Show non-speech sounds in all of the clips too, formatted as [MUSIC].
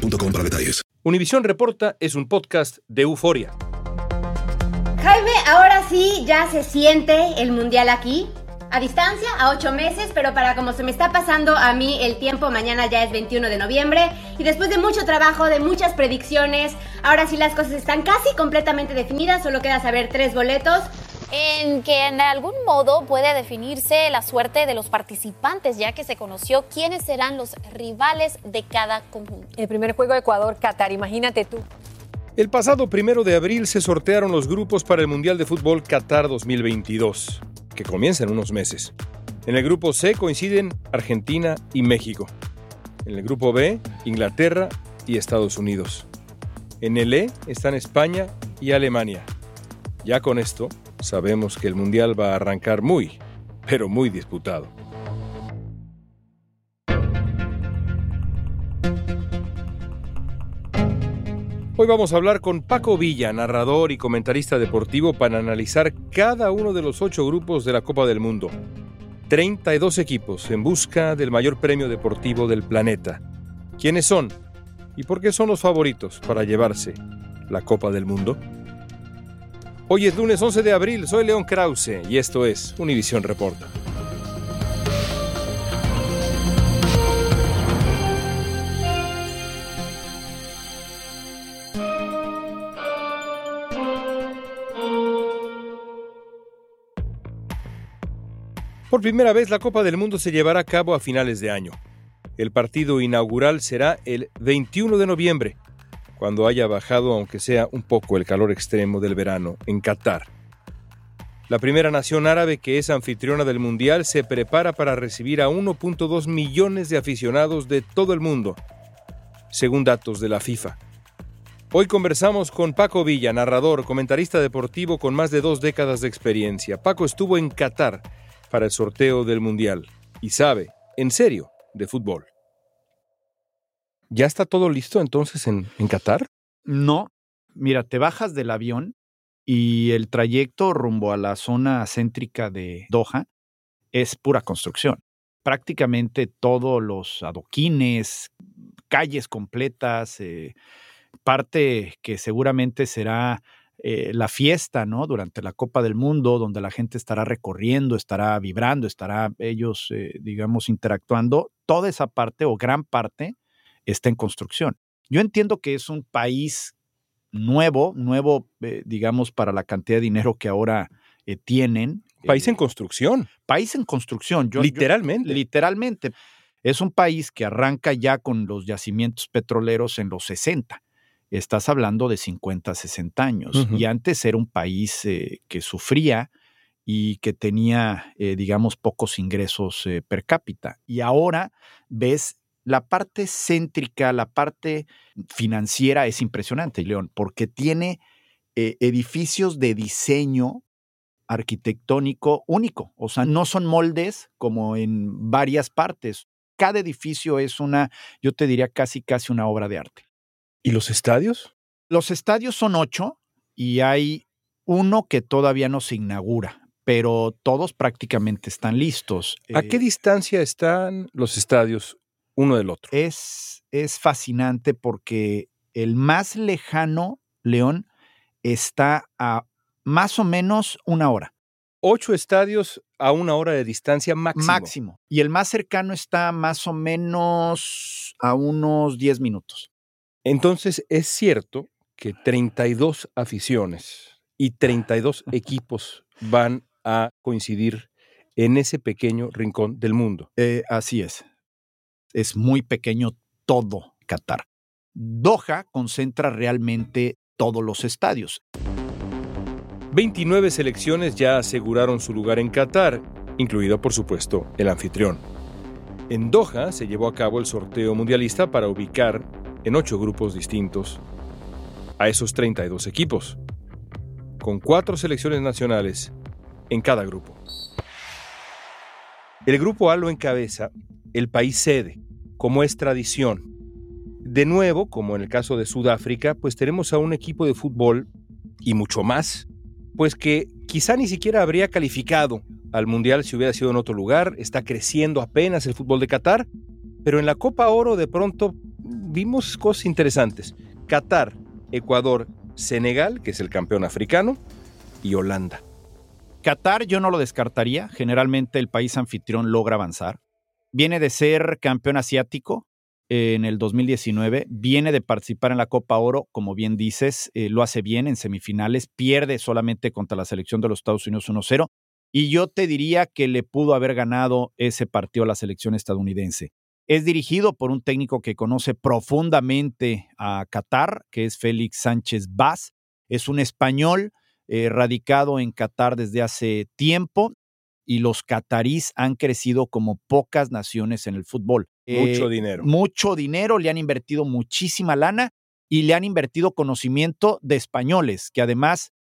boostmobile.com para detalles. Univisión Reporta es un podcast de euforia. Jaime, ahora sí ya se siente el mundial aquí. A distancia, a ocho meses, pero para como se me está pasando a mí el tiempo, mañana ya es 21 de noviembre. Y después de mucho trabajo, de muchas predicciones, ahora sí las cosas están casi completamente definidas. Solo queda saber tres boletos en que en algún modo puede definirse la suerte de los participantes, ya que se conoció quiénes serán los rivales de cada conjunto. El primer juego Ecuador-Qatar, imagínate tú. El pasado primero de abril se sortearon los grupos para el Mundial de Fútbol Qatar 2022, que comienza en unos meses. En el grupo C coinciden Argentina y México. En el grupo B, Inglaterra y Estados Unidos. En el E están España y Alemania. Ya con esto, sabemos que el Mundial va a arrancar muy, pero muy disputado. Hoy vamos a hablar con Paco Villa, narrador y comentarista deportivo, para analizar cada uno de los ocho grupos de la Copa del Mundo. 32 equipos en busca del mayor premio deportivo del planeta. ¿Quiénes son? ¿Y por qué son los favoritos para llevarse la Copa del Mundo? Hoy es lunes 11 de abril, soy León Krause y esto es Univisión Reporta. Por primera vez la Copa del Mundo se llevará a cabo a finales de año. El partido inaugural será el 21 de noviembre cuando haya bajado, aunque sea un poco, el calor extremo del verano en Qatar. La primera nación árabe que es anfitriona del Mundial se prepara para recibir a 1.2 millones de aficionados de todo el mundo, según datos de la FIFA. Hoy conversamos con Paco Villa, narrador, comentarista deportivo con más de dos décadas de experiencia. Paco estuvo en Qatar para el sorteo del Mundial y sabe, en serio, de fútbol. ¿Ya está todo listo entonces en, en Qatar? No. Mira, te bajas del avión y el trayecto rumbo a la zona céntrica de Doha es pura construcción. Prácticamente todos los adoquines, calles completas, eh, parte que seguramente será eh, la fiesta, ¿no? Durante la Copa del Mundo, donde la gente estará recorriendo, estará vibrando, estará ellos, eh, digamos, interactuando. Toda esa parte o gran parte está en construcción. Yo entiendo que es un país nuevo, nuevo, eh, digamos, para la cantidad de dinero que ahora eh, tienen. País en Eh, construcción, país en construcción. Yo- yo- literalmente. literalmente. Es un país que arranca ya con los yacimientos petroleros en los 60. Estás hablando de 50, 60 años. Y antes era un país eh, que sufría y que tenía, eh, digamos, pocos ingresos eh, per cápita. Y ahora ves la parte céntrica, la parte financiera es impresionante, León, porque tiene eh, edificios de diseño arquitectónico único. O sea, no son moldes como en varias partes. Cada edificio es una, yo te diría casi, casi una obra de arte. ¿Y los estadios? Los estadios son ocho y hay uno que todavía no se inaugura, pero todos prácticamente están listos. ¿A Eh, qué distancia están los estadios uno del otro? es, es fascinante porque el más lejano, León, está a más o menos una hora. Ocho estadios a una hora de distancia máximo. Máximo. Y el más cercano está más o menos a unos 10 minutos. Entonces, es cierto que 32 aficiones y 32 [LAUGHS] equipos van a coincidir en ese pequeño rincón del mundo. Eh, así es. Es muy pequeño todo Qatar. Doha concentra realmente todos los estadios. 29 selecciones ya aseguraron su lugar en Qatar, incluido por supuesto el anfitrión. En Doha se llevó a cabo el sorteo mundialista para ubicar en ocho grupos distintos a esos 32 equipos, con cuatro selecciones nacionales en cada grupo. El grupo A lo encabeza el país sede, como es tradición. De nuevo, como en el caso de Sudáfrica, pues tenemos a un equipo de fútbol y mucho más, pues que quizá ni siquiera habría calificado al Mundial si hubiera sido en otro lugar, está creciendo apenas el fútbol de Qatar, pero en la Copa Oro de pronto vimos cosas interesantes. Qatar, Ecuador, Senegal, que es el campeón africano, y Holanda. Qatar yo no lo descartaría, generalmente el país anfitrión logra avanzar. Viene de ser campeón asiático en el 2019, viene de participar en la Copa Oro, como bien dices, eh, lo hace bien en semifinales, pierde solamente contra la selección de los Estados Unidos 1-0, y yo te diría que le pudo haber ganado ese partido a la selección estadounidense. Es dirigido por un técnico que conoce profundamente a Qatar, que es Félix Sánchez Vaz. Es un español eh, radicado en Qatar desde hace tiempo y los catarís han crecido como pocas naciones en el fútbol. Mucho eh, dinero. Mucho dinero, le han invertido muchísima lana y le han invertido conocimiento de españoles, que además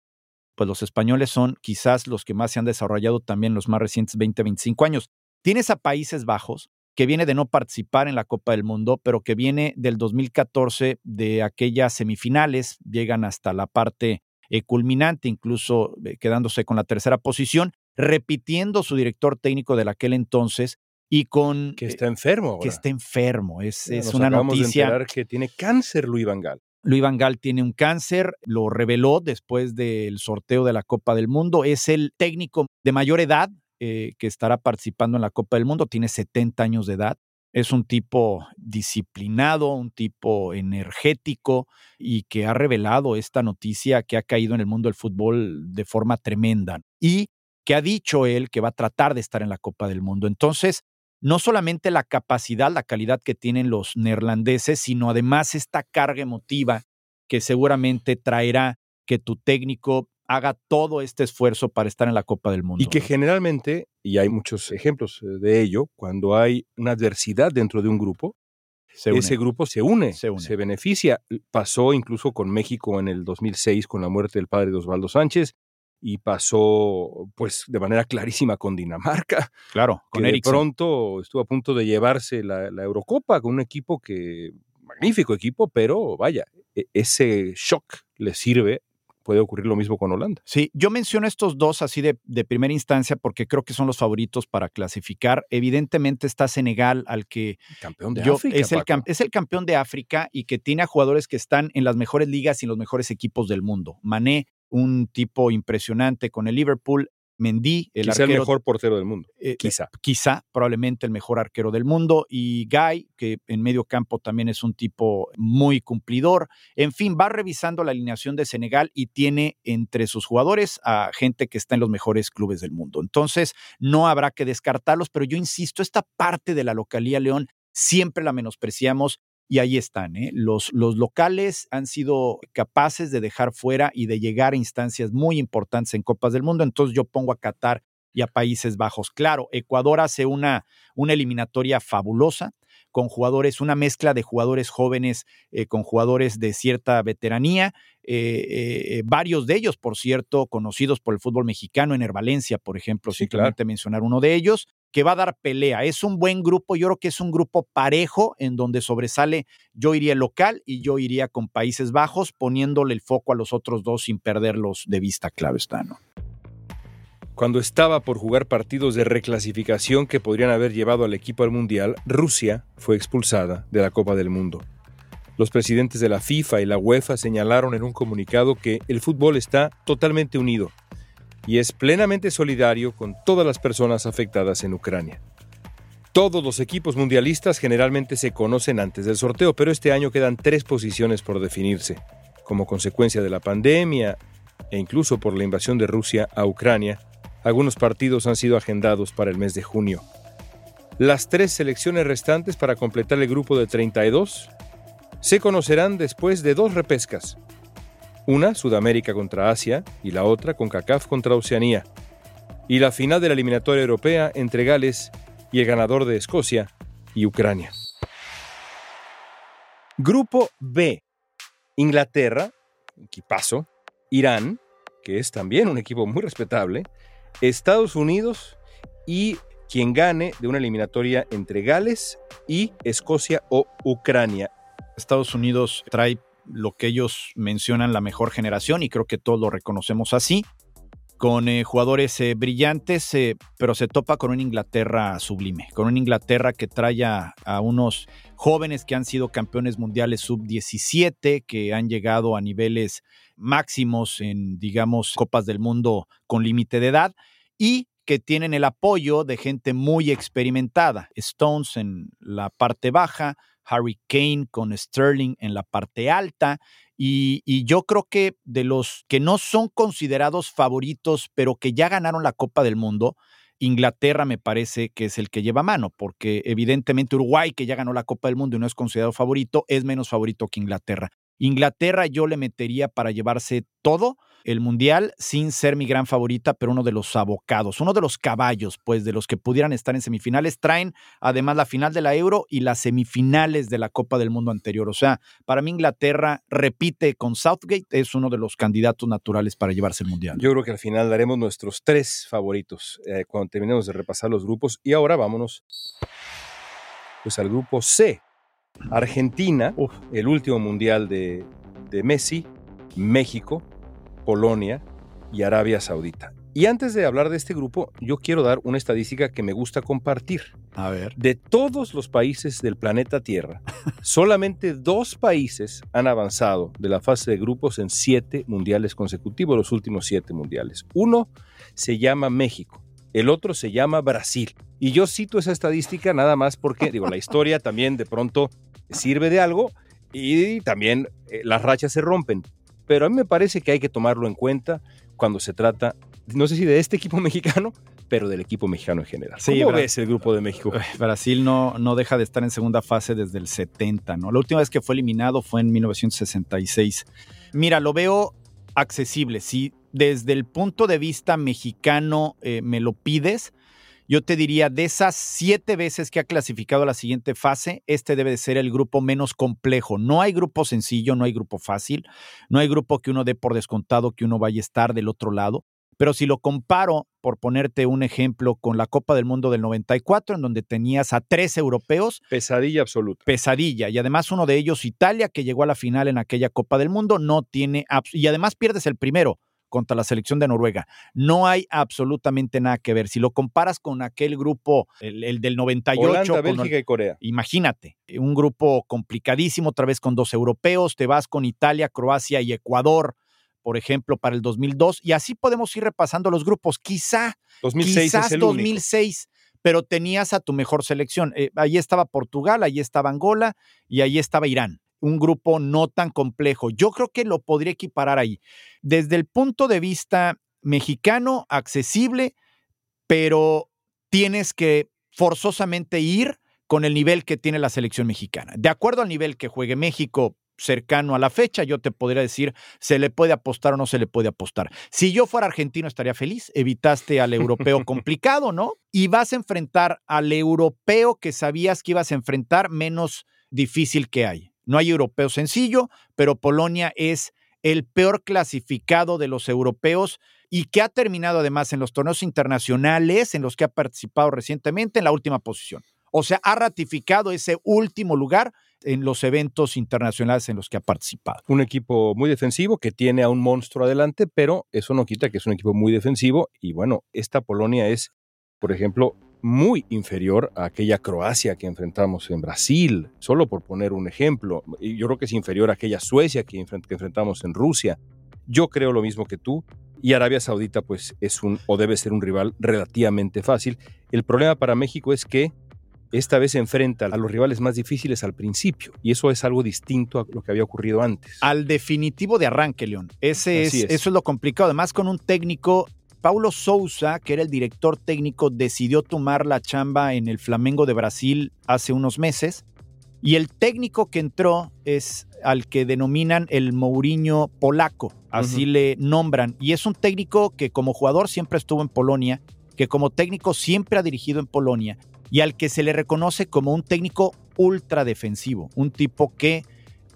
pues los españoles son quizás los que más se han desarrollado también en los más recientes 20, 25 años. Tienes a Países Bajos, que viene de no participar en la Copa del Mundo, pero que viene del 2014 de aquellas semifinales, llegan hasta la parte eh, culminante, incluso eh, quedándose con la tercera posición, repitiendo su director técnico de aquel entonces y con... Que está enfermo. Que está enfermo, es, es una noticia... De que tiene cáncer Luis Vangal. Luis Van Gaal tiene un cáncer, lo reveló después del sorteo de la Copa del Mundo. Es el técnico de mayor edad eh, que estará participando en la Copa del Mundo, tiene 70 años de edad. Es un tipo disciplinado, un tipo energético y que ha revelado esta noticia que ha caído en el mundo del fútbol de forma tremenda. Y que ha dicho él que va a tratar de estar en la Copa del Mundo. Entonces, no solamente la capacidad, la calidad que tienen los neerlandeses, sino además esta carga emotiva que seguramente traerá que tu técnico haga todo este esfuerzo para estar en la Copa del Mundo. Y que generalmente, y hay muchos ejemplos eh, de ello, cuando hay una adversidad dentro de un grupo, ese grupo se une, se une, se beneficia. Pasó incluso con México en el 2006 con la muerte del padre de Osvaldo Sánchez, y pasó pues de manera clarísima con Dinamarca. Claro, con que de pronto estuvo a punto de llevarse la, Eurocopa con un equipo que, magnífico equipo, pero vaya, e, ese shock le sirve. Puede ocurrir lo mismo con Holanda. Sí, yo menciono estos dos así de, de primera instancia porque creo que son los favoritos para clasificar. Evidentemente está Senegal, al que campeón de África, es, el, es el campeón de África y que tiene a jugadores que están en las mejores ligas y en los mejores equipos del mundo. Mané, un tipo impresionante con el Liverpool. Mendy, el quizá el mejor portero del mundo. Eh, quizá. Quizá, probablemente el mejor arquero del mundo. Y Guy, que en medio campo también es un tipo muy cumplidor. En fin, va revisando la alineación de Senegal y tiene entre sus jugadores a gente que está en los mejores clubes del mundo. Entonces, no habrá que descartarlos, pero yo insisto, esta parte de la localía León siempre la menospreciamos y ahí están. ¿eh? Los, los locales han sido capaces de dejar fuera y de llegar a instancias muy importantes en Copas del Mundo. Entonces yo pongo a Qatar y a Países Bajos. Claro, Ecuador hace una, una eliminatoria fabulosa con jugadores, una mezcla de jugadores jóvenes eh, con jugadores de cierta veteranía, eh, varios de ellos, por cierto, conocidos por el fútbol mexicano, en Valencia, por ejemplo, simplemente mencionar uno de ellos, que va a dar pelea. Es un buen grupo, yo creo que es un grupo parejo en donde sobresale, yo iría local y yo iría con Países Bajos, poniéndole el foco a los otros dos sin perderlos de vista, claro está, ¿no? Cuando estaba por jugar partidos de reclasificación que podrían haber llevado al equipo al Mundial, Rusia fue expulsada de la Copa del Mundo. Los presidentes de la FIFA y la UEFA señalaron en un comunicado que el fútbol está totalmente unido y es plenamente solidario con todas las personas afectadas en Ucrania. Todos los equipos mundialistas generalmente se conocen antes del sorteo, pero este año quedan tres posiciones por definirse. Como consecuencia de la pandemia e incluso por la invasión de Rusia a Ucrania, algunos partidos han sido agendados para el mes de junio. Las tres selecciones restantes para completar el grupo de 32 se conocerán después de dos repescas, una Sudamérica contra Asia y la otra con CACAF contra Oceanía. Y la final de la eliminatoria europea entre Gales y el ganador de Escocia y Ucrania. Grupo B, Inglaterra, equipazo, Irán, que es también un equipo muy respetable, Estados Unidos y quien gane de una eliminatoria entre Gales y Escocia o Ucrania. Estados Unidos trae lo que ellos mencionan la mejor generación y creo que todos lo reconocemos así, con eh, jugadores eh, brillantes, eh, pero se topa con una Inglaterra sublime, con una Inglaterra que trae a, a unos jóvenes que han sido campeones mundiales sub-17, que han llegado a niveles máximos en, digamos, Copas del Mundo con límite de edad y que tienen el apoyo de gente muy experimentada. Stones en la parte baja, Harry Kane con Sterling en la parte alta. Y, yo creo que de los que no son considerados favoritos, pero que ya ganaron la Copa del Mundo, Inglaterra me parece que es el que lleva mano, porque evidentemente Uruguay, que ya ganó la Copa del Mundo y no es considerado favorito, es menos favorito que Inglaterra. Inglaterra yo le metería para llevarse todo el Mundial sin ser mi gran favorita, pero uno de los abocados, uno de los caballos, pues, de los que pudieran estar en semifinales. Traen además la final de la Euro y las semifinales de la Copa del Mundo anterior. O sea, para mí Inglaterra repite con Southgate, es uno de los candidatos naturales para llevarse el Mundial. Yo creo que al final daremos nuestros tres favoritos eh, cuando terminemos de repasar los grupos. Y ahora vámonos pues al grupo C, Argentina, Uf. el último mundial de, de, Messi, México, Polonia y Arabia Saudita. Y antes de hablar de este grupo, yo quiero dar una estadística que me gusta compartir. A ver. De todos los países del planeta Tierra, [LAUGHS] solamente dos países han avanzado de la fase de grupos en siete mundiales consecutivos, los últimos siete mundiales. Uno se llama México, el otro se llama Brasil. Y yo cito esa estadística nada más porque, digo, la historia también de pronto sirve de algo y también eh, las rachas se rompen. Pero a mí me parece que hay que tomarlo en cuenta cuando se trata, no sé si de este equipo [LAUGHS] mexicano, pero del equipo mexicano en general. Sí, ¿Cómo ves el grupo de México? Brasil no, no deja de estar en segunda fase desde el 70, ¿no? La última vez que fue eliminado fue en 1966. Mira, lo veo accesible. Si desde el punto de vista mexicano eh, me lo pides, yo te diría, de esas siete veces que ha clasificado a la siguiente fase, este debe de ser el grupo menos complejo. No hay grupo sencillo, no hay grupo fácil, no hay grupo que uno dé por descontado que uno vaya a estar del otro lado. Pero si lo comparo, por ponerte un ejemplo, con la Copa del Mundo del 94, en donde tenías a tres europeos, Pesadilla absoluta. pesadilla. Y además uno de ellos, Italia, que llegó a la final en aquella Copa del Mundo, no tiene... Y además pierdes el primero contra la selección de Noruega. No hay absolutamente nada que ver. Si lo comparas con aquel grupo, el, el del 98, Holanda, con- Bélgica y Corea. Imagínate, un grupo complicadísimo, otra vez con dos europeos, te vas con Italia, Croacia y Ecuador, por ejemplo, para el 2002, y así podemos ir repasando los grupos. Quizá, 2006 quizás es el único. 2006, pero tenías a tu mejor selección. Eh, ahí estaba Portugal, ahí estaba Angola y ahí estaba Irán. Un grupo no tan complejo. Yo creo que lo podría equiparar ahí. Desde el punto de vista mexicano, accesible, pero tienes que forzosamente ir con el nivel que tiene la selección mexicana. De acuerdo al nivel que juegue México cercano a la fecha, yo te podría decir, se le puede apostar o no se le puede apostar. Si yo fuera argentino estaría feliz, evitaste al europeo [LAUGHS] complicado, ¿no? Y vas a enfrentar al europeo que sabías que ibas a enfrentar menos difícil que hay. No hay europeo sencillo, pero Polonia es el peor clasificado de los europeos y que ha terminado además en los torneos internacionales en los que ha participado recientemente en la última posición. O sea, ha ratificado ese último lugar en los eventos internacionales en los que ha participado. Un equipo muy defensivo que tiene a un monstruo adelante, pero eso no quita que es un equipo muy defensivo. Y bueno, esta Polonia es, por ejemplo, muy inferior a aquella Croacia que enfrentamos en Brasil, solo por poner un ejemplo. Yo creo que es inferior a aquella Suecia que, enfrent- que enfrentamos en Rusia. Yo creo lo mismo que tú. Y Arabia Saudita, pues, es un o debe ser un rival relativamente fácil. El problema para México es que esta vez se enfrenta a los rivales más difíciles al principio. Y eso es algo distinto a lo que había ocurrido antes. Al definitivo de arranque, León. Ese es. Eso es lo complicado. Además, con un técnico, Paulo Sousa, que era el director técnico, decidió tomar la chamba en el Flamengo de Brasil hace unos meses. Y el técnico que entró es al que denominan el Mourinho polaco, así le nombran. Y es un técnico que como jugador siempre estuvo en Polonia, que como técnico siempre ha dirigido en Polonia y al que se le reconoce como un técnico ultra defensivo, un tipo que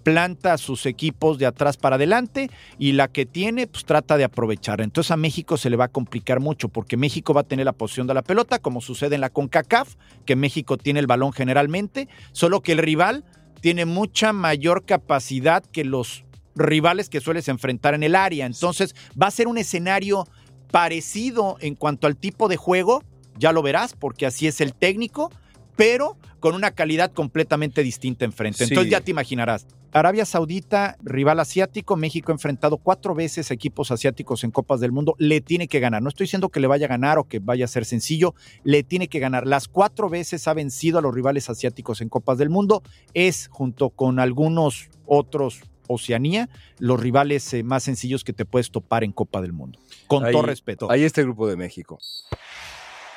planta a sus equipos de atrás para adelante y la que tiene, pues trata de aprovechar. Entonces a México se le va a complicar mucho porque México va a tener la posición de la pelota, como sucede en la CONCACAF, que México tiene el balón generalmente, solo que el rival tiene mucha mayor capacidad que los rivales que sueles enfrentar en el área. Entonces va a ser un escenario parecido en cuanto al tipo de juego, ya lo verás, porque así es el técnico, pero con una calidad completamente distinta enfrente. Entonces ya te imaginarás. Arabia Saudita, rival asiático, México ha enfrentado cuatro veces equipos asiáticos en Copas del Mundo, le tiene que ganar. No estoy diciendo que le vaya a ganar o que vaya a ser sencillo, le tiene que ganar. Las cuatro veces ha vencido a los rivales asiáticos en Copas del Mundo, es junto con algunos otros Oceanía, los rivales eh, más sencillos que te puedes topar en Copa del Mundo. Con todo respeto. Ahí está el grupo de México.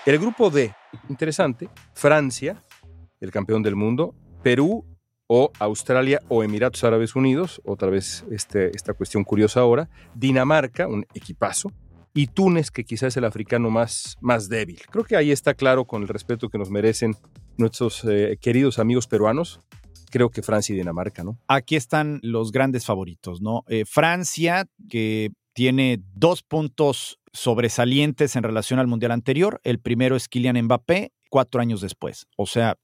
El grupo D, interesante, Francia, el campeón del mundo, Perú o Australia o Emiratos Árabes Unidos, otra vez este, esta cuestión curiosa ahora, Dinamarca, un equipazo, y Túnez, que quizás es el africano más, más débil. Creo que ahí está claro con el respeto que nos merecen nuestros eh, queridos amigos peruanos, creo que Francia y Dinamarca, ¿no? Aquí están los grandes favoritos, ¿no? Eh, Francia, que tiene dos puntos sobresalientes en relación al Mundial anterior. El primero es Kylian Mbappé, cuatro años después. O sea,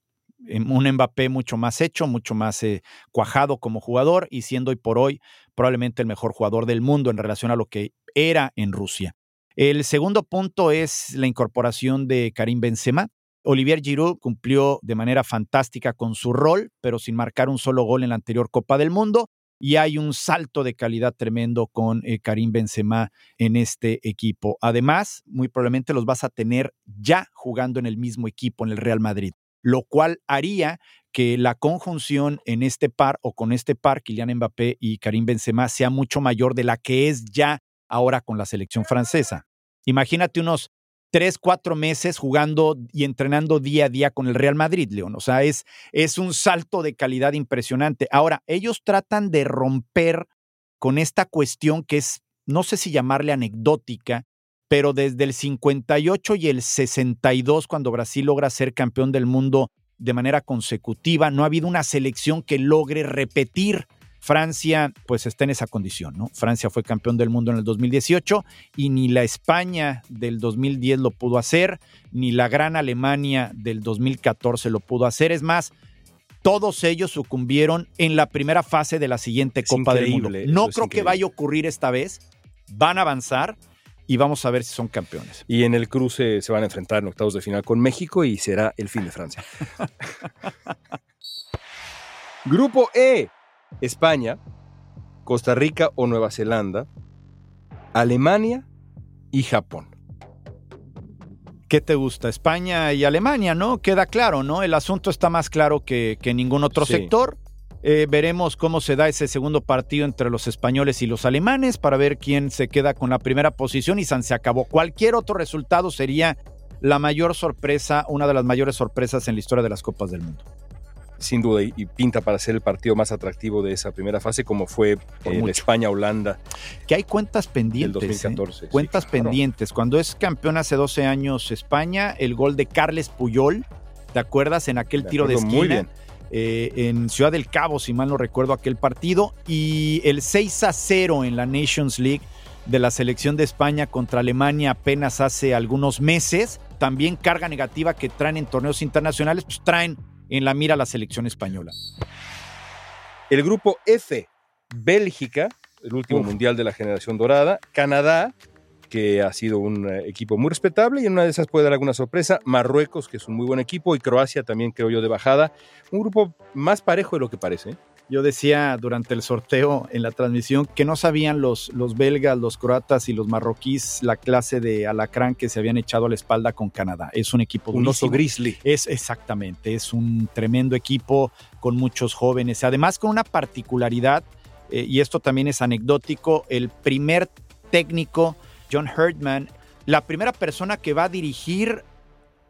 un Mbappé mucho más hecho, mucho más eh, cuajado como jugador y siendo hoy por hoy probablemente el mejor jugador del mundo en relación a lo que era en Rusia. El segundo punto es la incorporación de Karim Benzema, Olivier Giroud cumplió de manera fantástica con su rol, pero sin marcar un solo gol en la anterior Copa del Mundo. Y hay un salto de calidad tremendo con eh, Karim Benzema en este equipo. Además, muy probablemente los vas a tener ya jugando en el mismo equipo, en el Real Madrid, lo cual haría que la conjunción en este par o con este par, Kylian Mbappé y Karim Benzema, sea mucho mayor de la que es ya ahora con la selección francesa. Imagínate unos tres, cuatro meses jugando y entrenando día a día con el Real Madrid, León. O sea, es, es un salto de calidad impresionante. Ahora, ellos tratan de romper con esta cuestión que es, no sé si llamarle anecdótica, pero desde el 58 y el 62, cuando Brasil logra ser campeón del mundo de manera consecutiva, no ha habido una selección que logre repetir Francia, pues está en esa condición, ¿no? Francia fue campeón del mundo en el 2018 y ni la España del 2010 lo pudo hacer, ni la gran Alemania del 2014 lo pudo hacer. Es más, todos ellos sucumbieron en la primera fase de la siguiente Copa del Mundo. No creo que vaya a ocurrir esta vez. Van a avanzar y vamos a ver si son campeones. Y en el cruce se van a enfrentar en octavos de final con México y será el fin de Francia. [LAUGHS] Grupo E. España, Costa Rica o Nueva Zelanda, Alemania y Japón. ¿Qué te gusta? España y Alemania, ¿no? Queda claro, ¿no? El asunto está más claro que, que ningún otro sector. Eh, veremos cómo se da ese segundo partido entre los españoles y los alemanes para ver quién se queda con la primera posición y San se acabó. Cualquier otro resultado sería la mayor sorpresa, una de las mayores sorpresas en la historia de las Copas del Mundo sin duda, y, pinta para ser el partido más atractivo de esa primera fase, como fue en España-Holanda. Que hay cuentas pendientes. 2014. ¿eh? Cuentas pendientes. Cuando es campeón hace 12 años España, el gol de Carles Puyol, ¿te acuerdas? En aquel tiro de esquina. Muy bien. Eh, en Ciudad del Cabo, si mal no recuerdo aquel partido, y el 6 a 0 en la Nations League de la selección de España contra Alemania apenas hace algunos meses, también carga negativa que traen en torneos internacionales, pues traen en la mira la selección española. El grupo F, Bélgica, el último mundial de la generación dorada, Canadá, que ha sido un eh, equipo muy respetable y en una de esas puede dar alguna sorpresa, Marruecos, que es un muy buen equipo, y Croacia también creo yo de bajada, un grupo más parejo de lo que parece. ¿eh? Yo decía durante el sorteo en la transmisión que no sabían los, los belgas, los croatas y los marroquíes la clase de alacrán que se habían echado a la espalda con Canadá. Es un equipo Un oso grizzly. Es exactamente, es un tremendo equipo con muchos jóvenes. Además con una particularidad, eh, y esto también es anecdótico, el primer técnico, John Herdman, la primera persona que va a dirigir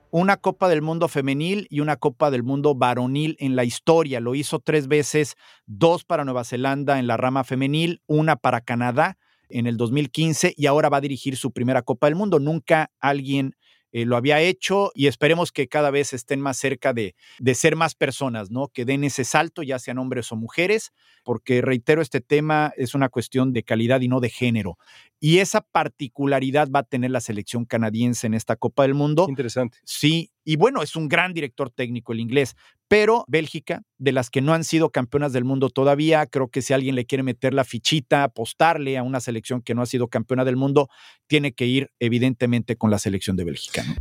una Copa del Mundo femenil y una Copa del Mundo varonil en la historia. Lo hizo tres veces, dos para Nueva Zelanda en la rama femenil, una para Canadá en el 2015 y ahora va a dirigir su primera Copa del Mundo. Nunca alguien eh, lo había hecho y esperemos que cada vez estén más cerca de, de ser más personas, ¿no? Que den ese salto, ya sean hombres o mujeres, porque reitero, este tema es una cuestión de calidad y no de género. Y esa particularidad va a tener la selección canadiense en esta Copa del Mundo. Interesante. Sí, y bueno, es un gran director técnico el inglés, pero Bélgica, de las que no han sido campeonas del mundo todavía, creo que si alguien le quiere meter la fichita, apostarle a una selección que no ha sido campeona del mundo, tiene que ir evidentemente con la selección de Bélgica. ¿no?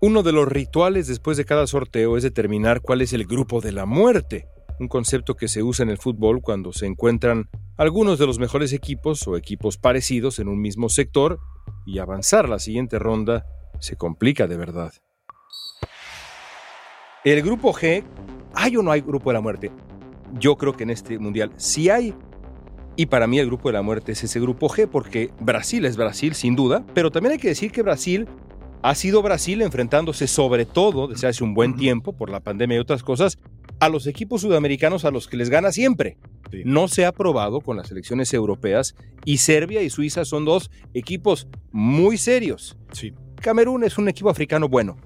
Uno de los rituales después de cada sorteo es determinar cuál es el grupo de la muerte, un concepto que se usa en el fútbol cuando se encuentran algunos de los mejores equipos o equipos parecidos en un mismo sector y avanzar la siguiente ronda se complica de verdad. El grupo G, ¿hay o no hay grupo de la muerte? Yo creo que en este mundial sí hay. Y para mí el grupo de la muerte es ese grupo G, porque Brasil es Brasil sin duda, pero también hay que decir que Brasil ha sido Brasil enfrentándose sobre todo desde hace un buen tiempo, por la pandemia y otras cosas, a los equipos sudamericanos a los que les gana siempre. Sí. No se ha probado con las selecciones europeas y Serbia y Suiza son dos equipos muy serios. Sí. Camerún es un equipo africano bueno,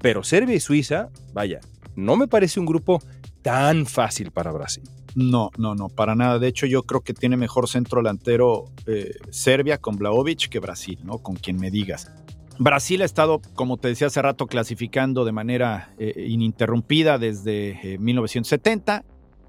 pero Serbia y Suiza, vaya, no me parece un grupo tan fácil para Brasil. No, no, no, para nada. De hecho, yo creo que tiene mejor centro delantero eh, Serbia con Blaovic que Brasil, ¿no? Con quien me digas. Brasil ha estado, como te decía hace rato, clasificando de manera eh, ininterrumpida desde eh, 1970.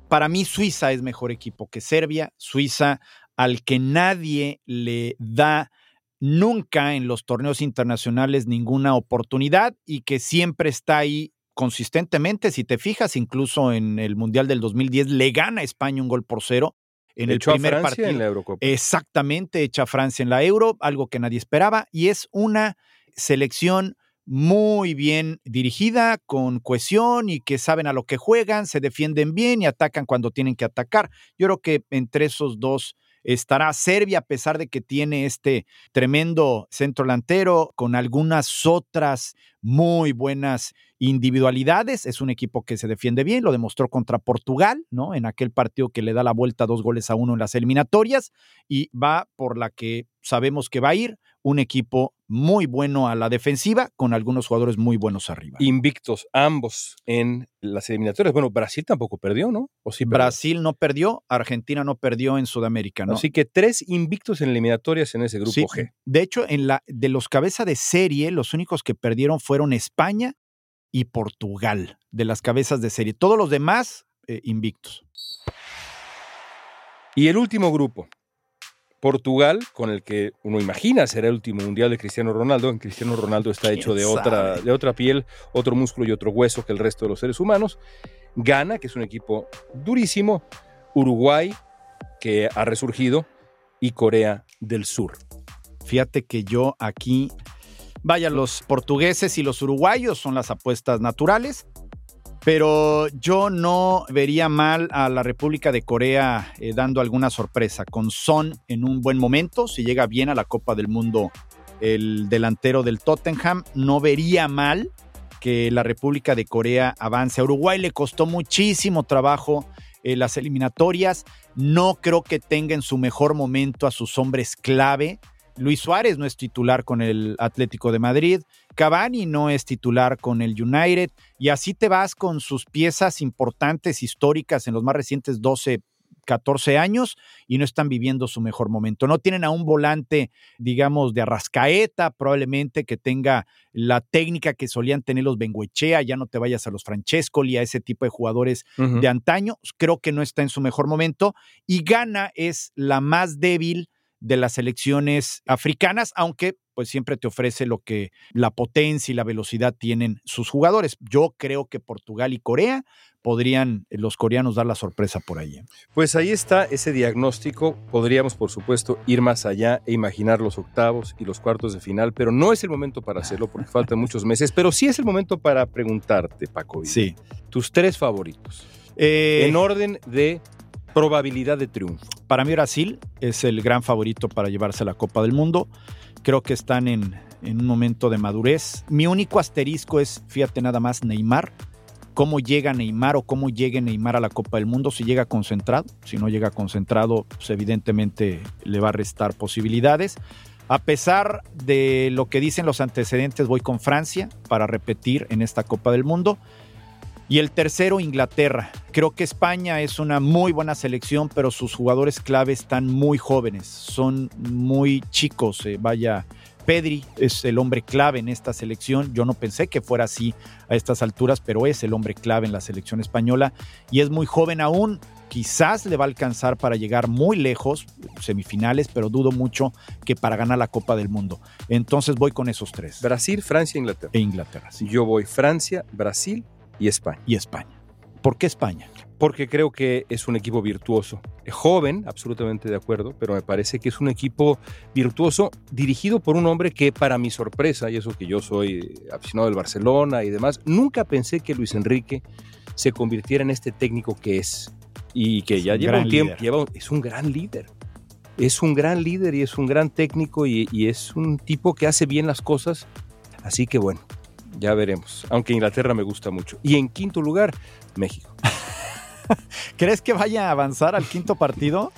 Para mí, Suiza es mejor equipo que Serbia. Suiza, al que nadie le da nunca en los torneos internacionales ninguna oportunidad y que siempre está ahí consistentemente. Si te fijas, incluso en el Mundial del 2010 le gana a España un gol por cero en el a primer Francia partido. en la Eurocopa. Exactamente, echa Francia en la Euro, algo que nadie esperaba, y es una selección muy bien dirigida, con cohesión y que saben a lo que juegan, se defienden bien y atacan cuando tienen que atacar. Yo creo que entre esos dos estará Serbia, a pesar de que tiene este tremendo centro delantero, con algunas otras muy buenas individualidades. Es un equipo que se defiende bien, lo demostró contra Portugal, ¿no? En aquel partido que le da la vuelta dos goles a uno en las eliminatorias y va por la que sabemos que va a ir, un equipo muy bueno a la defensiva, con algunos jugadores muy buenos arriba. Invictos ambos en las eliminatorias. Bueno, Brasil tampoco perdió, ¿no? ¿O sí perdió? Brasil no perdió, Argentina no perdió en Sudamérica, ¿no? Así que tres invictos en eliminatorias en ese grupo Sí, G. De hecho, en la, de los cabezas de serie, los únicos que perdieron fueron España y Portugal, de las cabezas de serie. Todos los demás, eh, invictos. Y el último grupo, Portugal, con el que uno imagina será el último mundial de Cristiano Ronaldo. En Cristiano Ronaldo está ¿Quién hecho de otra, de otra piel, otro músculo y otro hueso que el resto de los seres humanos. Ghana, que es un equipo durísimo. Uruguay, que ha resurgido. Y Corea del Sur. Fíjate que yo aquí, vaya, los portugueses y los uruguayos son las apuestas naturales, pero yo no vería mal a la República de Corea eh, dando alguna sorpresa, con Son en un buen momento, si llega bien a la Copa del Mundo el delantero del Tottenham, no vería mal que la República de Corea avance. A Uruguay le costó muchísimo trabajo eh, las eliminatorias, no creo que tenga en su mejor momento a sus hombres clave. Luis Suárez no es titular con el Atlético de Madrid, Cavani no es titular con el United, y así te vas con sus piezas importantes, históricas en los más recientes 12, 14 años y no están viviendo su mejor momento. No tienen a un volante, digamos, de arrascaeta, probablemente que tenga la técnica que solían tener los Benguechea, ya no te vayas a los Francescoli, a ese tipo de jugadores de antaño. Creo que no está en su mejor momento. Y Ghana es la más débil de las selecciones africanas, aunque pues siempre te ofrece lo que la potencia y la velocidad tienen sus jugadores. Yo creo que Portugal y Corea podrían los coreanos dar la sorpresa por ahí. ¿eh? Pues ahí está ese diagnóstico. Podríamos, por supuesto, ir más allá e imaginar los octavos y los cuartos de final, pero no es el momento para hacerlo porque faltan muchos meses. Pero sí es el momento para preguntarte, Paco, Sí. tus tres favoritos Eh, en orden de probabilidad de triunfo. Para mí Brasil es el gran favorito para llevarse la Copa del Mundo. Creo que están en, en un momento de madurez. Mi único asterisco es, fíjate nada más, Neymar. ¿Cómo llega Neymar o cómo llegue Neymar a la Copa del Mundo? Si llega concentrado, si no llega concentrado, pues evidentemente le va a restar posibilidades. A pesar de lo que dicen los antecedentes, voy con Francia para repetir en esta Copa del Mundo. Y el tercero, Inglaterra. Creo que España es una muy buena selección, pero sus jugadores clave están muy jóvenes, son muy chicos. Eh, vaya, Pedri es el hombre clave en esta selección. Yo no pensé que fuera así a estas alturas, pero es el hombre clave en la selección española y es muy joven aún quizás le va a alcanzar para llegar muy lejos, semifinales, pero dudo mucho que para ganar la Copa del Mundo. Entonces voy con esos tres. Brasil, Francia, Inglaterra. E Inglaterra, sí. Yo voy Francia, Brasil y España. Y España. ¿Por qué España? Porque creo que es un equipo virtuoso. Joven, absolutamente de acuerdo, pero me parece que es un equipo virtuoso dirigido por un hombre que para mi sorpresa, y eso que yo soy aficionado del Barcelona y demás, nunca pensé que Luis Enrique se convirtiera en este técnico que es y que ya lleva un tiempo, lleva, es un gran líder. Es un gran líder y es un gran técnico y, y, es un tipo que hace bien las cosas. Así que bueno, ya veremos. Aunque Inglaterra me gusta mucho. Y en quinto lugar, México. [LAUGHS] ¿Crees que vaya a avanzar al quinto partido?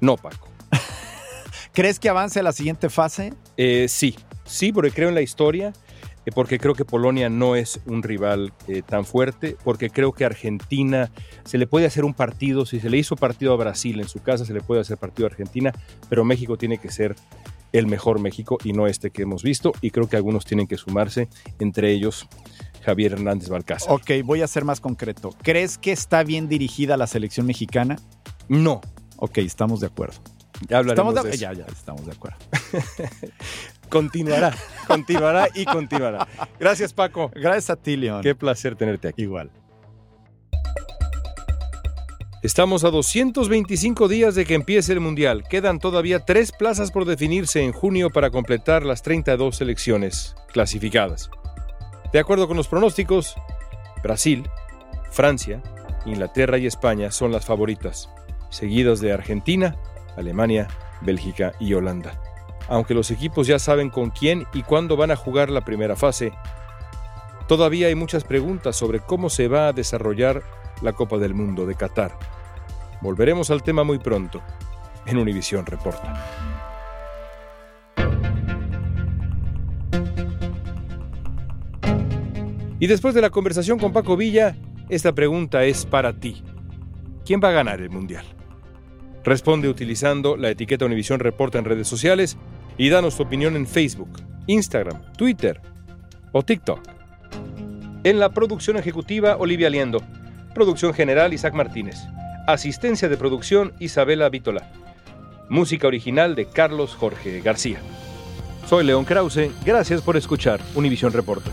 No, Paco. [LAUGHS] ¿Crees que avance a la siguiente fase? Eh, sí, sí, porque creo en la historia porque creo que Polonia no es un rival eh, tan fuerte, porque creo que Argentina se le puede hacer un partido, si se le hizo partido a Brasil en su casa, se le puede hacer partido a Argentina, pero México tiene que ser el mejor México y no este que hemos visto, y creo que algunos tienen que sumarse, entre ellos Javier Hernández Balcázar. Ok, voy a ser más concreto. ¿Crees que está bien dirigida la selección mexicana? No. Ok, estamos de acuerdo. Ya hablaremos estamos de, eso. Ya, ya, estamos de acuerdo. [LAUGHS] continuará, continuará y continuará. Gracias, Paco. Gracias a ti, León. Qué placer tenerte aquí. Igual. Estamos a 225 días de que empiece el Mundial. Quedan todavía tres plazas por definirse en junio para completar las 32 selecciones clasificadas. De acuerdo con los pronósticos, Brasil, Francia, Inglaterra y España son las favoritas, seguidas de Argentina, Alemania, Bélgica y Holanda. Aunque los equipos ya saben con quién y cuándo van a jugar la primera fase, todavía hay muchas preguntas sobre cómo se va a desarrollar la Copa del Mundo de Qatar. Volveremos al tema muy pronto en Univisión Reporta. Y después de la conversación con Paco Villa, esta pregunta es para ti. ¿Quién va a ganar el Mundial? Responde utilizando la etiqueta Univisión Reporta en redes sociales y danos tu opinión en Facebook, Instagram, Twitter o TikTok. En la producción ejecutiva, Olivia Liendo. Producción general, Isaac Martínez. Asistencia de producción, Isabela Vítola. Música original de Carlos Jorge García. Soy León Krause. Gracias por escuchar Univisión Reporta.